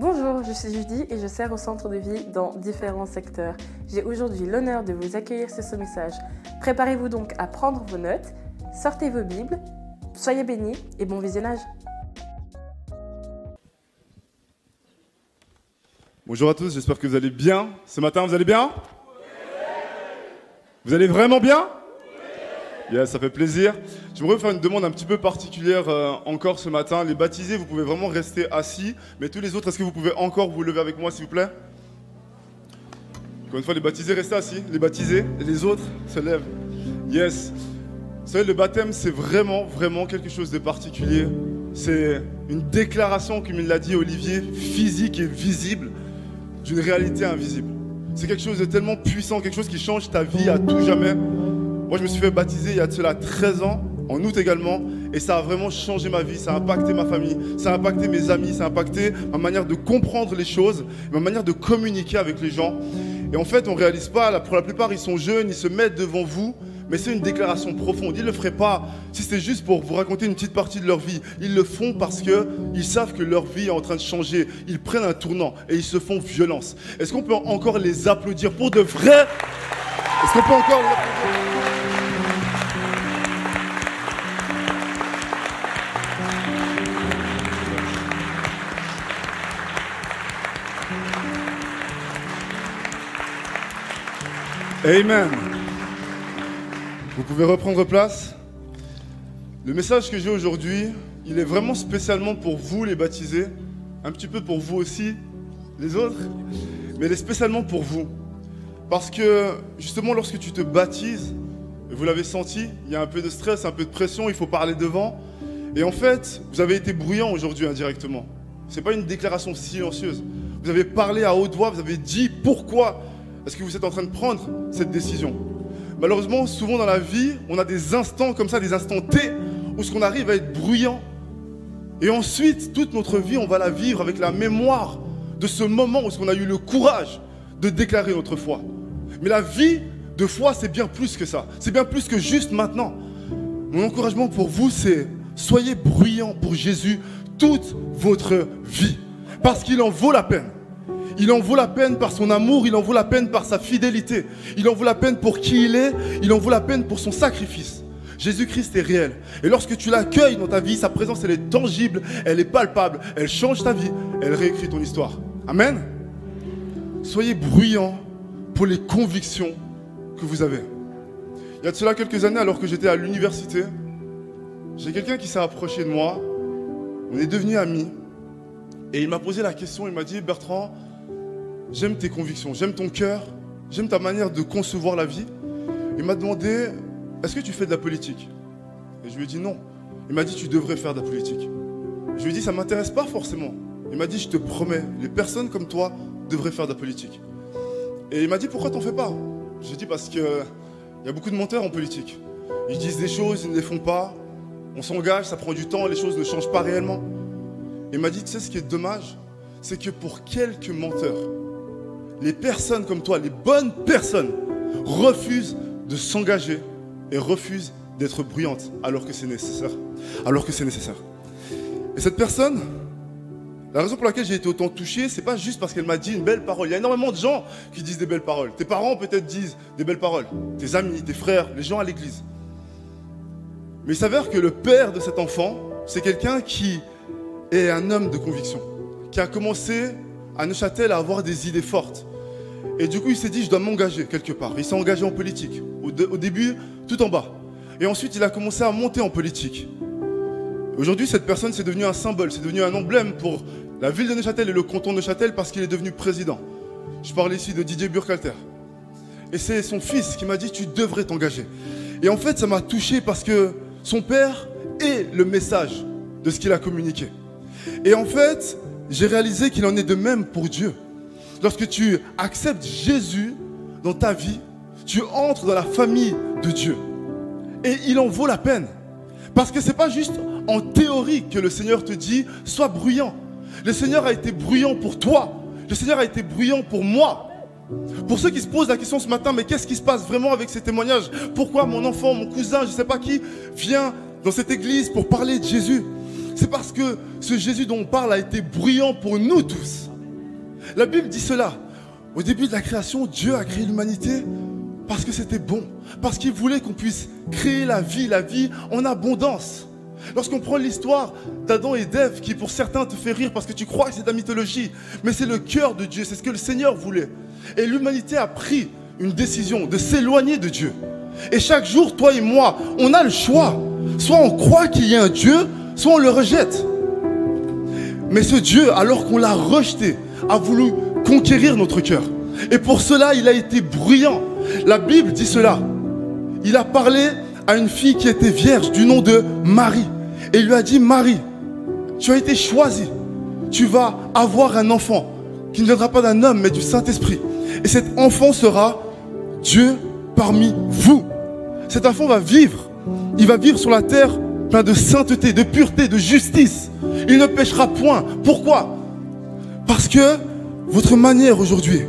Bonjour, je suis Judy et je sers au centre de vie dans différents secteurs. J'ai aujourd'hui l'honneur de vous accueillir sur ce message. Préparez-vous donc à prendre vos notes, sortez vos Bibles, soyez bénis et bon visionnage. Bonjour à tous, j'espère que vous allez bien. Ce matin, vous allez bien? Vous allez vraiment bien? Yes, ça fait plaisir. J'aimerais vous faire une demande un petit peu particulière euh, encore ce matin. Les baptisés, vous pouvez vraiment rester assis, mais tous les autres, est-ce que vous pouvez encore vous lever avec moi, s'il vous plaît? Encore une fois, les baptisés, restez assis. Les baptisés, et les autres se lèvent. Yes. Vous savez, le baptême, c'est vraiment, vraiment quelque chose de particulier. C'est une déclaration, comme il l'a dit Olivier, physique et visible d'une réalité invisible. C'est quelque chose de tellement puissant, quelque chose qui change ta vie à tout jamais. Moi, je me suis fait baptiser il y a de cela 13 ans, en août également, et ça a vraiment changé ma vie, ça a impacté ma famille, ça a impacté mes amis, ça a impacté ma manière de comprendre les choses, ma manière de communiquer avec les gens. Et en fait, on ne réalise pas, pour la plupart, ils sont jeunes, ils se mettent devant vous, mais c'est une déclaration profonde. Ils ne le feraient pas si c'était juste pour vous raconter une petite partie de leur vie. Ils le font parce qu'ils savent que leur vie est en train de changer. Ils prennent un tournant et ils se font violence. Est-ce qu'on peut encore les applaudir pour de vrai? Est-ce qu'on peut encore les applaudir? Amen. Vous pouvez reprendre place. Le message que j'ai aujourd'hui, il est vraiment spécialement pour vous les baptisés, un petit peu pour vous aussi, les autres, mais il est spécialement pour vous. Parce que justement lorsque tu te baptises, vous l'avez senti, il y a un peu de stress, un peu de pression, il faut parler devant. Et en fait, vous avez été bruyant aujourd'hui indirectement. Ce n'est pas une déclaration silencieuse. Vous avez parlé à haute voix, vous avez dit pourquoi est-ce que vous êtes en train de prendre cette décision? Malheureusement, souvent dans la vie, on a des instants comme ça, des instants T, où ce qu'on arrive à être bruyant. Et ensuite, toute notre vie, on va la vivre avec la mémoire de ce moment où on a eu le courage de déclarer notre foi. Mais la vie de foi, c'est bien plus que ça. C'est bien plus que juste maintenant. Mon encouragement pour vous, c'est soyez bruyants pour Jésus toute votre vie. Parce qu'il en vaut la peine. Il en vaut la peine par son amour, il en vaut la peine par sa fidélité, il en vaut la peine pour qui il est, il en vaut la peine pour son sacrifice. Jésus-Christ est réel. Et lorsque tu l'accueilles dans ta vie, sa présence, elle est tangible, elle est palpable, elle change ta vie, elle réécrit ton histoire. Amen. Soyez bruyants pour les convictions que vous avez. Il y a de cela quelques années, alors que j'étais à l'université, j'ai quelqu'un qui s'est approché de moi, on est devenus amis, et il m'a posé la question, il m'a dit, Bertrand, j'aime tes convictions, j'aime ton cœur, j'aime ta manière de concevoir la vie. Il m'a demandé, est-ce que tu fais de la politique? Et je lui ai dit non. Il m'a dit, tu devrais faire de la politique. Je lui ai dit, ça ne m'intéresse pas forcément. Il m'a dit, je te promets, les personnes comme toi devraient faire de la politique. Et il m'a dit, pourquoi t'en fais pas? J'ai dit, parce qu'il y a beaucoup de menteurs en politique. Ils disent des choses, ils ne les font pas. On s'engage, ça prend du temps, les choses ne changent pas réellement. Il m'a dit, tu sais ce qui est dommage? C'est que pour quelques menteurs, les personnes comme toi, les bonnes personnes, refusent de s'engager et refusent d'être bruyantes alors que c'est nécessaire. Alors que c'est nécessaire. Et cette personne, la raison pour laquelle j'ai été autant touché, c'est pas juste parce qu'elle m'a dit une belle parole. Il y a énormément de gens qui disent des belles paroles. Tes parents peut-être disent des belles paroles. Tes amis, tes frères, les gens à l'église. Mais il s'avère que le père de cet enfant, c'est quelqu'un qui est un homme de conviction, qui a commencé à Neuchâtel à avoir des idées fortes. Et du coup, il s'est dit, je dois m'engager quelque part. Il s'est engagé en politique. Au, début, tout en bas. Et ensuite, il a commencé à monter en politique. Aujourd'hui, cette personne, c'est devenu un symbole, c'est devenu un emblème pour la ville de Neuchâtel et le canton de Neuchâtel parce qu'il est devenu président. Je parle ici de Didier Burkhalter. Et c'est son fils qui m'a dit, tu devrais t'engager. Et en fait, ça m'a touché parce que son père est le message de ce qu'il a communiqué. Et en fait, j'ai réalisé qu'il en est de même pour Dieu. Lorsque tu acceptes Jésus dans ta vie, tu entres dans la famille de Dieu. Et il en vaut la peine. Parce que ce n'est pas juste en théorie que le Seigneur te dit, sois bruyant. Le Seigneur a été bruyant pour toi. Le Seigneur a été bruyant pour moi. Pour ceux qui se posent la question ce matin, mais qu'est-ce qui se passe vraiment avec ces témoignages? Pourquoi mon enfant, mon cousin, je ne sais pas qui, vient dans cette église pour parler de Jésus? C'est parce que ce Jésus dont on parle a été bruyant pour nous tous. La Bible dit cela. Au début de la création, Dieu a créé l'humanité parce que c'était bon, parce qu'il voulait qu'on puisse créer la vie, la vie en abondance. Lorsqu'on prend l'histoire d'Adam et d'Ève, qui pour certains te fait rire parce que tu crois que c'est de la mythologie, mais c'est le cœur de Dieu, c'est ce que le Seigneur voulait. Et l'humanité a pris une décision de s'éloigner de Dieu. Et chaque jour, toi et moi, on a le choix. Soit on croit qu'il y a un Dieu, soit on le rejette. Mais ce Dieu, alors qu'on l'a rejeté, a voulu conquérir notre cœur. Et pour cela, il a été bruyant. La Bible dit cela. Il a parlé à une fille qui était vierge du nom de Marie. Et il lui a dit, Marie, tu as été choisie. Tu vas avoir un enfant qui ne viendra pas d'un homme, mais du Saint-Esprit. Et cet enfant sera Dieu parmi vous. Cet enfant va vivre. Il va vivre sur la terre plein de sainteté, de pureté, de justice. Il ne péchera point. Pourquoi? Parce que votre manière aujourd'hui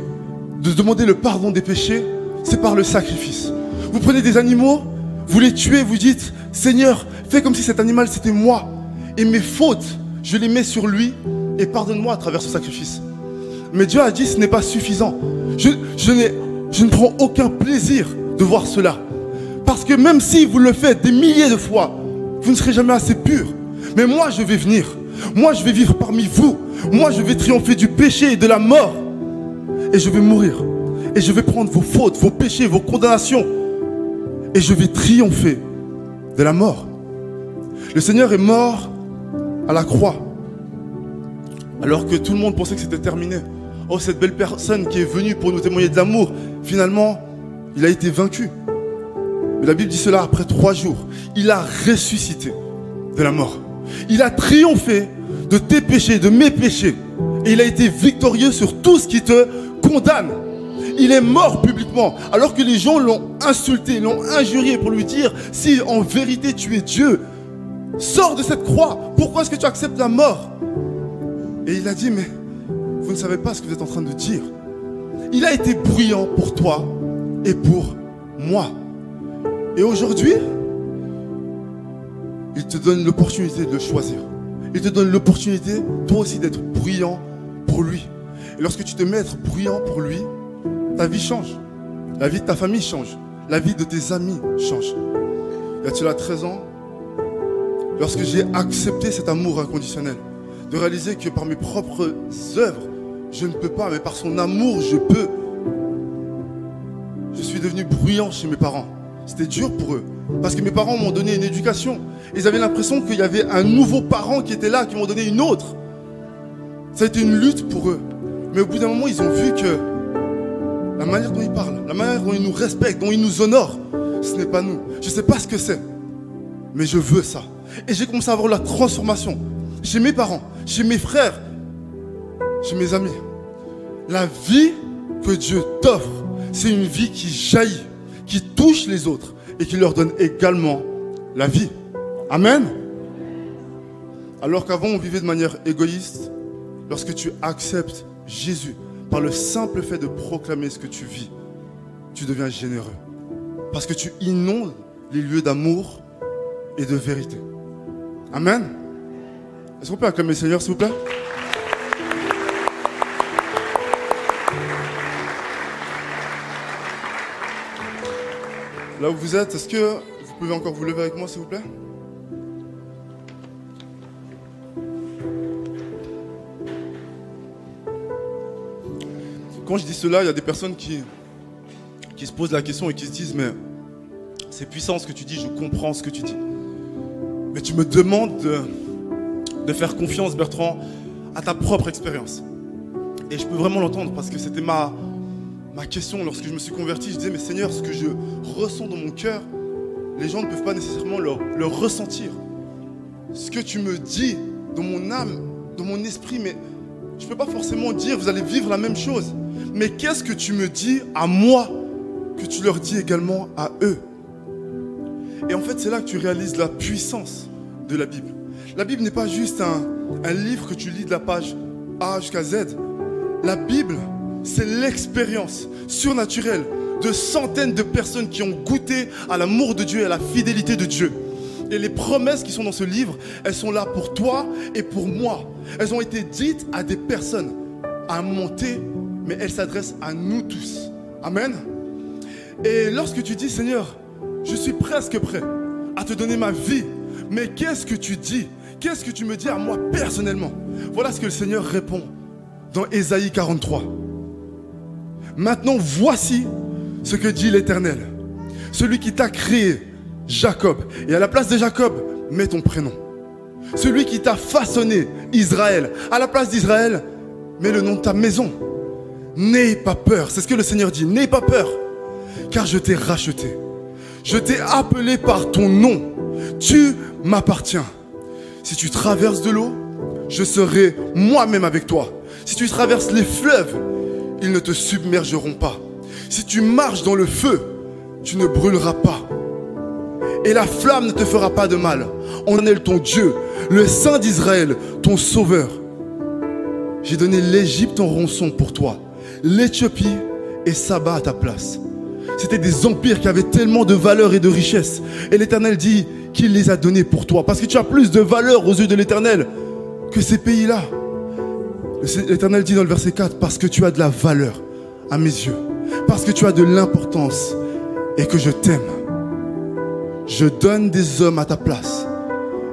de demander le pardon des péchés, c'est par le sacrifice. Vous prenez des animaux, vous les tuez, vous dites, Seigneur, fais comme si cet animal c'était moi. Et mes fautes, je les mets sur lui et pardonne-moi à travers ce sacrifice. Mais Dieu a dit, ce n'est pas suffisant. Je, je, je ne prends aucun plaisir de voir cela. Parce que même si vous le faites des milliers de fois, vous ne serez jamais assez pur. Mais moi, je vais venir. Moi, je vais vivre parmi vous. Moi, je vais triompher du péché et de la mort. Et je vais mourir. Et je vais prendre vos fautes, vos péchés, vos condamnations. Et je vais triompher de la mort. Le Seigneur est mort à la croix. Alors que tout le monde pensait que c'était terminé. Oh, cette belle personne qui est venue pour nous témoigner de l'amour, finalement, il a été vaincu. La Bible dit cela après trois jours. Il a ressuscité de la mort. Il a triomphé de tes péchés, de mes péchés. Et il a été victorieux sur tout ce qui te condamne. Il est mort publiquement, alors que les gens l'ont insulté, l'ont injurié pour lui dire, si en vérité tu es Dieu, sors de cette croix. Pourquoi est-ce que tu acceptes la mort? Et il a dit, mais vous ne savez pas ce que vous êtes en train de dire. Il a été bruyant pour toi et pour moi. Et aujourd'hui, il te donne l'opportunité de le choisir. Il te donne l'opportunité, toi aussi, d'être bruyant pour lui. Et lorsque tu te mets à être bruyant pour lui, ta vie change. La vie de ta famille change. La vie de tes amis change. Il y a cela 13 ans, lorsque j'ai accepté cet amour inconditionnel, de réaliser que par mes propres œuvres, je ne peux pas, mais par son amour, je peux. Je suis devenu bruyant chez mes parents. C'était dur pour eux. Parce que mes parents m'ont donné une éducation. Ils avaient l'impression qu'il y avait un nouveau parent qui était là, qui m'ont donné une autre. Ça a été une lutte pour eux. Mais au bout d'un moment, ils ont vu que la manière dont ils parlent, la manière dont ils nous respectent, dont ils nous honorent, ce n'est pas nous. Je ne sais pas ce que c'est. Mais je veux ça. Et j'ai commencé à avoir la transformation. Chez mes parents, chez mes frères, chez mes amis. La vie que Dieu t'offre, c'est une vie qui jaillit, qui touche les autres et qui leur donne également la vie. Amen. Alors qu'avant on vivait de manière égoïste, lorsque tu acceptes Jésus par le simple fait de proclamer ce que tu vis, tu deviens généreux. Parce que tu inondes les lieux d'amour et de vérité. Amen. Est-ce qu'on peut acclamer Seigneur, s'il vous plaît? Là où vous êtes, est-ce que vous pouvez encore vous lever avec moi, s'il vous plaît? Quand je dis cela, il y a des personnes qui, se posent la question et qui se disent, mais c'est puissant ce que tu dis, je comprends ce que tu dis. Mais tu me demandes de, de faire confiance, Bertrand, à ta propre expérience. Et je peux vraiment l'entendre parce que c'était ma, ma question lorsque je me suis converti. Je disais, mais Seigneur, ce que je ressens dans mon cœur, les gens ne peuvent pas nécessairement le, ressentir. Ce que tu me dis dans mon âme, dans mon esprit, mais je ne peux pas forcément dire, vous allez vivre la même chose. Mais qu'est-ce que tu me dis à moi que tu leur dis également à eux? Et en fait, c'est là que tu réalises la puissance de la Bible. La Bible n'est pas juste un, un livre que tu lis de la page A jusqu'à Z. La Bible, c'est l'expérience surnaturelle de centaines de personnes qui ont goûté à l'amour de Dieu et à la fidélité de Dieu. Et les promesses qui sont dans ce livre, elles sont là pour toi et pour moi. Elles ont été dites à des personnes à T, mais elle s'adresse à nous tous. Amen. Et lorsque tu dis, Seigneur, je suis presque prêt à te donner ma vie, mais qu'est-ce que tu dis? Qu'est-ce que tu me dis à moi personnellement? Voilà ce que le Seigneur répond dans Ésaïe 43. Maintenant, voici ce que dit l'Éternel. Celui qui t'a créé, Jacob. Et à la place de Jacob, mets ton prénom. Celui qui t'a façonné, Israël. À la place d'Israël, mets le nom de ta maison. N'aie pas peur. C'est ce que le Seigneur dit. N'aie pas peur. Car je t'ai racheté. Je t'ai appelé par ton nom. Tu m'appartiens. Si tu traverses de l'eau, je serai moi-même avec toi. Si tu traverses les fleuves, ils ne te submergeront pas. Si tu marches dans le feu, tu ne brûleras pas. Et la flamme ne te fera pas de mal. On est ton Dieu, le Saint d'Israël, ton Sauveur. J'ai donné l'Égypte en ronçon pour toi, l'Éthiopie et Saba à ta place. C'était des empires qui avaient tellement de valeur et de richesse. Et l'Éternel dit qu'il les a donnés pour toi. Parce que tu as plus de valeur aux yeux de l'Éternel que ces pays-là. L'Éternel dit dans le verset 4, parce que tu as de la valeur à mes yeux, parce que tu as de l'importance et que je t'aime. Je donne des hommes à ta place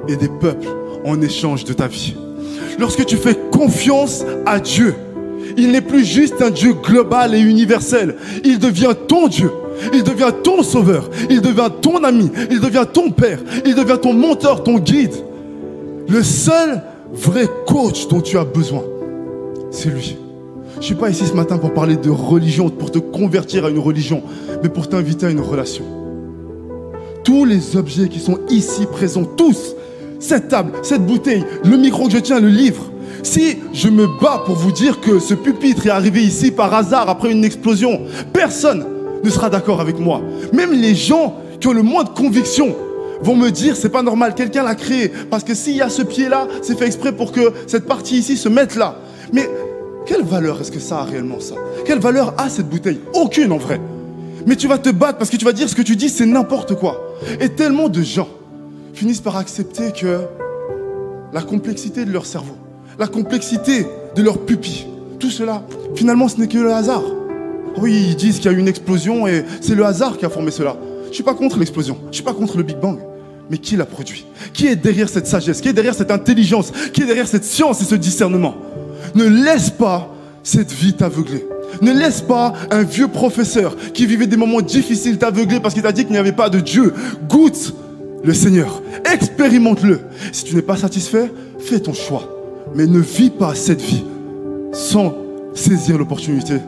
et des peuples en échange de ta vie. Lorsque tu fais confiance à Dieu, il n'est plus juste un Dieu global et universel. Il devient ton Dieu. Il devient ton sauveur. Il devient ton ami. Il devient ton père. Il devient ton mentor, ton guide. Le seul vrai coach dont tu as besoin, c'est lui. Je ne suis pas ici ce matin pour parler de religion, pour te convertir à une religion, mais pour t'inviter à une relation. Tous les objets qui sont ici présents, tous, cette table, cette bouteille, le micro que je tiens, le livre, si je me bats pour vous dire que ce pupitre est arrivé ici par hasard après une explosion, personne ne sera d'accord avec moi. Même les gens qui ont le moins de conviction vont me dire c'est pas normal, quelqu'un l'a créé. Parce que s'il y a ce pied-là, c'est fait exprès pour que cette partie ici se mette là. Mais quelle valeur est-ce que ça a réellement ça? Quelle valeur a cette bouteille? Aucune en vrai. Mais tu vas te battre parce que tu vas dire ce que tu dis, c'est n'importe quoi. Et tellement de gens finissent par accepter que la complexité de leur cerveau, la complexité de leur pupille, tout cela, finalement, ce n'est que le hasard. Oui, ils disent qu'il y a eu une explosion et c'est le hasard qui a formé cela. Je ne suis pas contre l'explosion, je ne suis pas contre le Big Bang. Mais qui l'a produit? Qui est derrière cette sagesse? Qui est derrière cette intelligence? Qui est derrière cette science et ce discernement? Ne laisse pas cette vie t'aveugler. Ne laisse pas un vieux professeur qui vivait des moments difficiles t'aveugler parce qu'il t'a dit qu'il n'y avait pas de Dieu. Goûte le Seigneur. Expérimente-le. Si tu n'es pas satisfait, fais ton choix. Mais ne vis pas cette vie sans saisir l'opportunité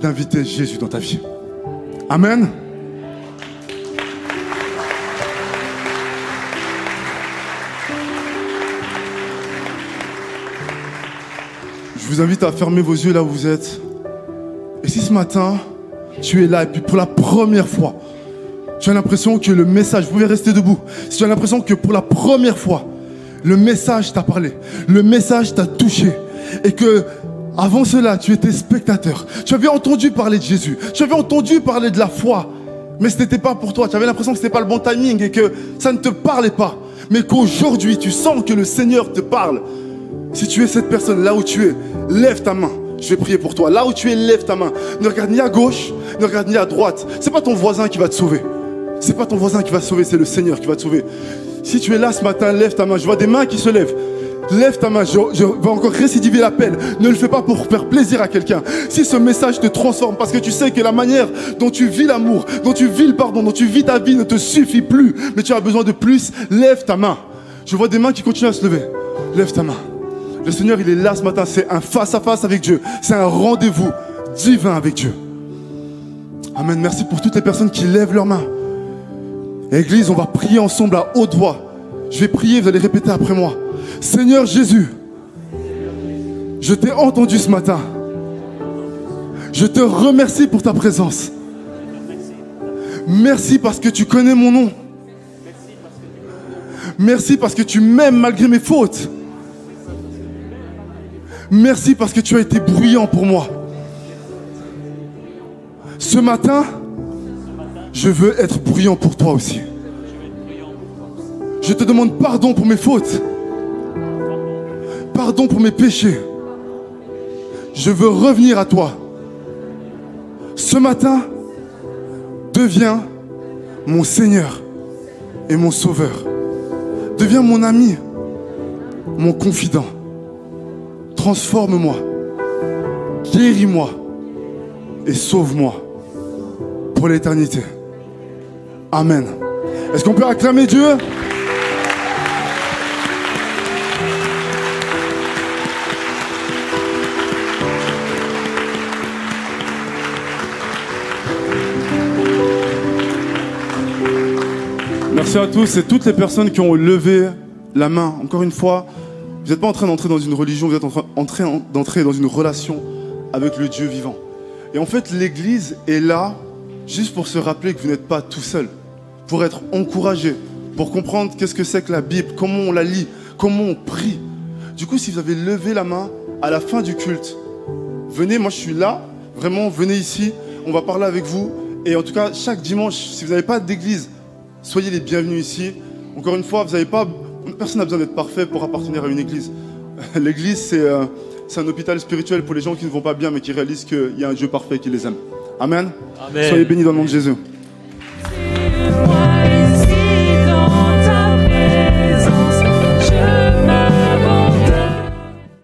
d'inviter Jésus dans ta vie. Amen. Vous invite à fermer vos yeux là où vous êtes. Et si ce matin, tu es là et puis pour la première fois, tu as l'impression que le message, vous pouvez rester debout, si tu as l'impression que pour la première fois, le message t'a parlé, le message t'a touché, et que avant cela, tu étais spectateur, tu avais entendu parler de Jésus, tu avais entendu parler de la foi, mais ce n'était pas pour toi, tu avais l'impression que ce n'était pas le bon timing et que ça ne te parlait pas, mais qu'aujourd'hui, tu sens que le Seigneur te parle. Si tu es cette personne là où tu es, lève ta main. Je vais prier pour toi. Là où tu es, lève ta main. Ne regarde ni à gauche, ne regarde ni à droite. C'est pas ton voisin qui va te sauver. C'est pas ton voisin qui va te sauver, c'est le Seigneur qui va te sauver. Si tu es là ce matin, lève ta main. Je vois des mains qui se lèvent. Lève ta main, je, je vais encore récidiver l'appel. Ne le fais pas pour faire plaisir à quelqu'un. Si ce message te transforme, parce que tu sais que la manière dont tu vis l'amour, dont tu vis le pardon, dont tu vis ta vie ne te suffit plus, mais tu as besoin de plus, lève ta main. Je vois des mains qui continuent à se lever. Lève ta main. Le Seigneur, il est là ce matin. C'est un face-à-face avec Dieu. C'est un rendez-vous divin avec Dieu. Amen. Merci pour toutes les personnes qui lèvent leurs mains. Église, on va prier ensemble à haute voix. Je vais prier, vous allez répéter après moi. Seigneur Jésus, je t'ai entendu ce matin. Je te remercie pour ta présence. Merci parce que tu connais mon nom. Merci parce que tu m'aimes malgré mes fautes. Merci parce que tu as été bruyant pour moi. Ce matin, je veux être bruyant pour toi aussi. Je te demande pardon pour mes fautes. Pardon pour mes péchés. je veux revenir à toi. Ce matin, deviens mon Seigneur et mon Sauveur. Deviens mon ami, mon confident. Transforme-moi, guéris-moi et sauve-moi pour l'éternité. Amen. Est-ce qu'on peut acclamer Dieu? Merci à tous et toutes les personnes qui ont levé la main. Encore une fois, vous n'êtes pas en train d'entrer dans une religion, vous êtes en train d'entrer dans une relation avec le Dieu vivant. Et en fait, l'Église est là juste pour se rappeler que vous n'êtes pas tout seul, pour être encouragé, pour comprendre qu'est-ce que c'est que la Bible, comment on la lit, comment on prie. Du coup, si vous avez levé la main à la fin du culte, venez, moi je suis là, vraiment, venez ici, on va parler avec vous. Et en tout cas, chaque dimanche, si vous n'avez pas d'église, soyez les bienvenus ici. Encore une fois, vous n'avez pas, personne n'a besoin d'être parfait pour appartenir à une église. L'église, c'est euh, c'est un hôpital spirituel pour les gens qui ne vont pas bien, mais qui réalisent qu'il y a un Dieu parfait qui les aime. Amen. Amen. Soyez bénis dans le nom de Jésus.